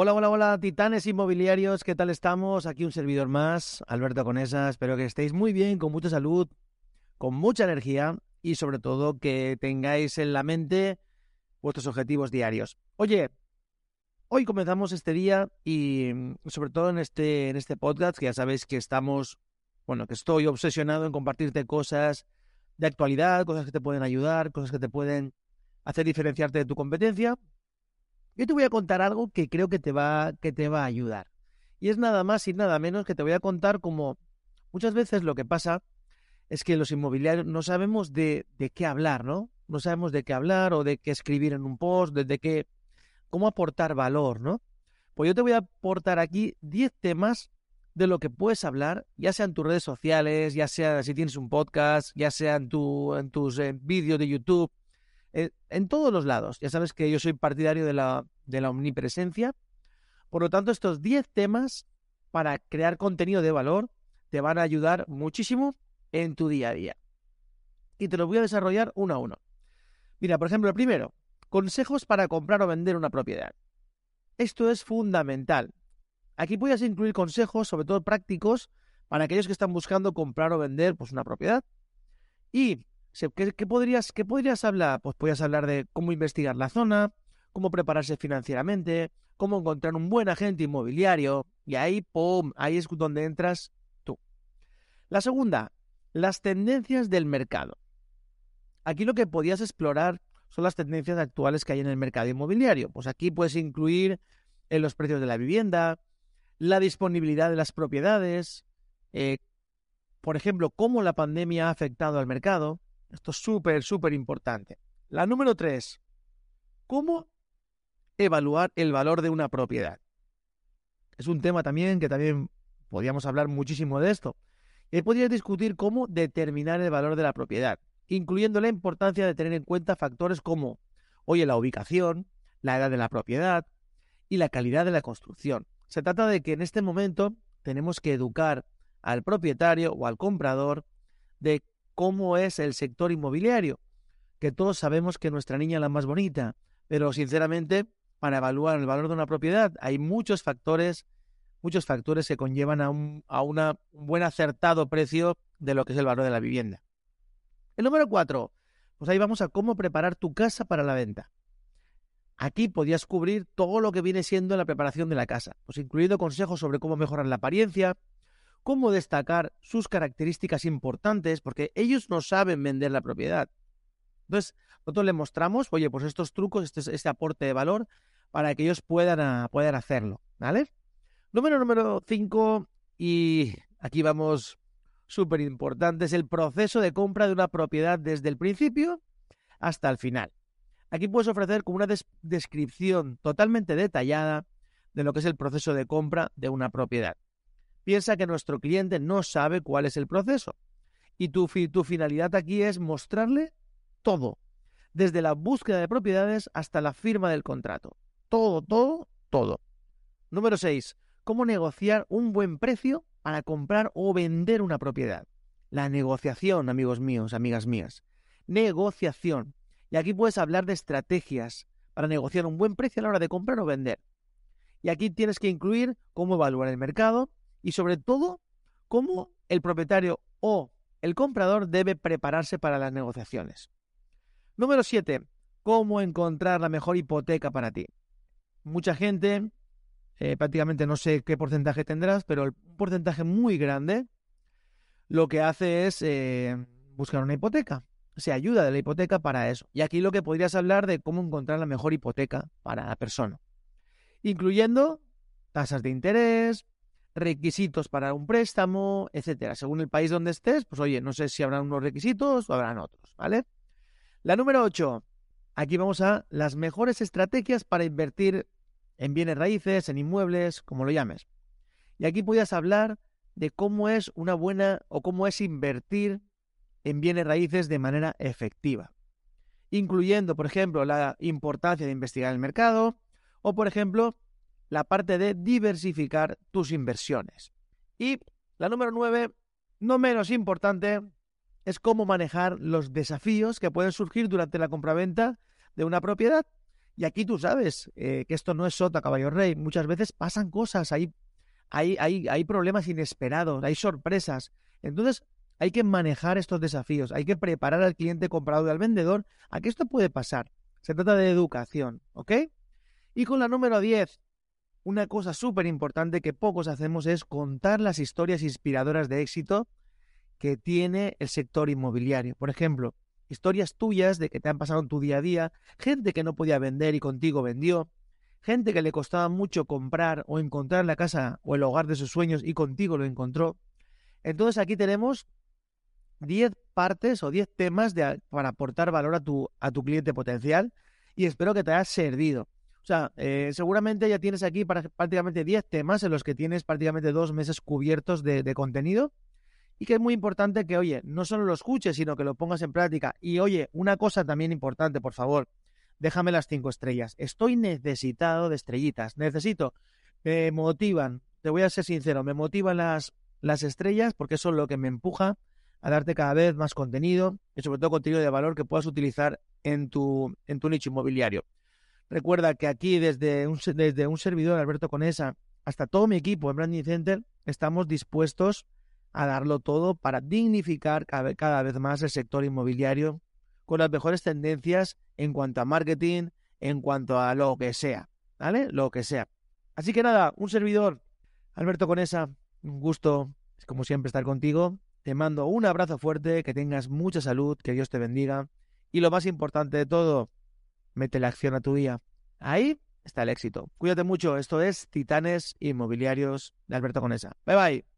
Hola, hola, hola, titanes inmobiliarios, ¿qué tal estamos? Aquí un servidor más, Alberto Conesa, espero que estéis muy bien, con mucha salud, con mucha energía y sobre todo que tengáis en la mente vuestros objetivos diarios. Oye, hoy comenzamos este día y mm, sobre todo en este, en este podcast, que ya sabéis que estamos, bueno, que estoy obsesionado en compartirte cosas de actualidad, cosas que te pueden ayudar, cosas que te pueden hacer diferenciarte de tu competencia. Yo te voy a contar algo que creo que te va, que te va a ayudar. Y es nada más y nada menos que te voy a contar como muchas veces lo que pasa es que los inmobiliarios no sabemos de, de qué hablar, ¿no? No sabemos de qué hablar o de qué escribir en un post, de, qué, cómo aportar valor, ¿no? Pues yo te voy a aportar aquí 10 temas de lo que puedes hablar, ya sea en tus redes sociales, ya sea si tienes un podcast, ya sea en, tu, en tus vídeos de YouTube, eh, en todos los lados. Ya sabes que yo soy partidario de la, de la omnipresencia. Por lo tanto, estos 10 temas para crear contenido de valor te van a ayudar muchísimo en tu día a día. Y te los voy a desarrollar uno a uno. Mira, por ejemplo, el primero, consejos para comprar o vender una propiedad. Esto es fundamental. Aquí puedes incluir consejos, sobre todo prácticos, para aquellos que están buscando comprar o vender pues, una propiedad. Y ¿qué, podrías, ¿qué podrías hablar? Pues podrías hablar de cómo investigar la zona, cómo prepararse financieramente, cómo encontrar un buen agente inmobiliario. Y ahí, ¡pum!, ahí es donde entras tú. La segunda, las tendencias del mercado. Aquí lo que podías explorar son las tendencias actuales que hay en el mercado inmobiliario. Pues aquí puedes incluir en los precios de la vivienda, la disponibilidad de las propiedades, eh, por ejemplo, cómo la pandemia ha afectado al mercado. Esto es súper, súper importante. La número tres, cómo evaluar el valor de una propiedad. Es un tema también que también podríamos hablar muchísimo de esto. Y podrías discutir cómo determinar el valor de la propiedad, incluyendo la importancia de tener en cuenta factores como, oye, la ubicación, la edad de la propiedad y la calidad de la construcción. Se trata de que en este momento tenemos que educar al propietario o al comprador de cómo es el sector inmobiliario, que todos sabemos que nuestra niña es la más bonita, pero sinceramente, para evaluar el valor de una propiedad hay muchos factores muchos factores que conllevan a un, buen acertado precio de lo que es el valor de la vivienda. El número cuatro, pues ahí vamos a cómo preparar tu casa para la venta. Aquí podías cubrir todo lo que viene siendo la preparación de la casa, pues incluyendo consejos sobre cómo mejorar la apariencia, cómo destacar sus características importantes, porque ellos no saben vender la propiedad. Entonces, nosotros les mostramos, oye, pues estos trucos, este, este aporte de valor, para que ellos puedan, puedan hacerlo, ¿vale? Número número 5, y aquí vamos súper importante, es el proceso de compra de una propiedad desde el principio hasta el final. Aquí puedes ofrecer como una descripción totalmente detallada de lo que es el proceso de compra de una propiedad. Piensa que nuestro cliente no sabe cuál es el proceso y tu, tu finalidad aquí es mostrarle todo, desde la búsqueda de propiedades hasta la firma del contrato. Todo, todo, todo. Número 6 cómo negociar un buen precio para comprar o vender una propiedad. La negociación, amigos míos, amigas mías. Negociación. Y aquí puedes hablar de estrategias para negociar un buen precio a la hora de comprar o vender. Y aquí tienes que incluir cómo evaluar el mercado y sobre todo cómo el propietario o el comprador debe prepararse para las negociaciones. Número 7. Cómo encontrar la mejor hipoteca para ti. Mucha gente eh, prácticamente no sé qué porcentaje tendrás, pero el porcentaje muy grande lo que hace es eh, buscar una hipoteca. Se ayuda de la hipoteca para eso. Y aquí lo que podrías hablar de cómo encontrar la mejor hipoteca para la persona, incluyendo tasas de interés, requisitos para un préstamo, etcétera. Según el país donde estés, pues oye, no sé si habrán unos requisitos o habrán otros, ¿vale? La número 8. Aquí vamos a las mejores estrategias para invertir en bienes raíces, en inmuebles, como lo llames. Y aquí puedes hablar de cómo es una buena o cómo es invertir en bienes raíces de manera efectiva, incluyendo, por ejemplo, la importancia de investigar el mercado o, por ejemplo, la parte de diversificar tus inversiones. Y la número nueve, no menos importante, es cómo manejar los desafíos que pueden surgir durante la compraventa de una propiedad Y aquí tú sabes eh, que esto no es sota, caballo rey. Muchas veces pasan cosas, hay, hay, hay, hay problemas inesperados, hay sorpresas. Entonces, hay que manejar estos desafíos, hay que preparar al cliente comprador y al vendedor a que esto puede pasar. Se trata de educación, ¿ok? Y con la número 10, una cosa súper importante que pocos hacemos es contar las historias inspiradoras de éxito que tiene el sector inmobiliario. Por ejemplo, historias tuyas de que te han pasado en tu día a día, gente que no podía vender y contigo vendió, gente que le costaba mucho comprar o encontrar la casa o el hogar de sus sueños y contigo lo encontró. Entonces aquí tenemos 10 partes o 10 temas para aportar valor a tu, a tu cliente potencial y espero que te haya servido. O sea, eh, seguramente ya tienes aquí prácticamente 10 temas en los que tienes prácticamente dos meses cubiertos de, de contenido y que es muy importante que, oye, no solo lo escuches, sino que lo pongas en práctica. Y oye, una cosa también importante, por favor, déjame las cinco estrellas. Estoy necesitado de estrellitas, necesito, me motivan, te voy a ser sincero, me motivan las, las estrellas porque eso es lo que me empuja a darte cada vez más contenido y sobre todo contenido de valor que puedas utilizar en tu, en tu nicho inmobiliario. Recuerda que aquí desde un, desde un servidor, Alberto Conesa, hasta todo mi equipo en Branding Center, estamos dispuestos a darlo todo para dignificar cada, vez más el sector inmobiliario con las mejores tendencias en cuanto a marketing, en cuanto a lo que sea, ¿vale? Lo que sea. Así que nada, un servidor, Alberto Conesa, un gusto, como siempre, estar contigo. Te mando un abrazo fuerte, que tengas mucha salud, que Dios te bendiga. Y lo más importante de todo, mete la acción a tu día. Ahí está el éxito. Cuídate mucho. Esto es Titanes Inmobiliarios de Alberto Conesa. Bye bye.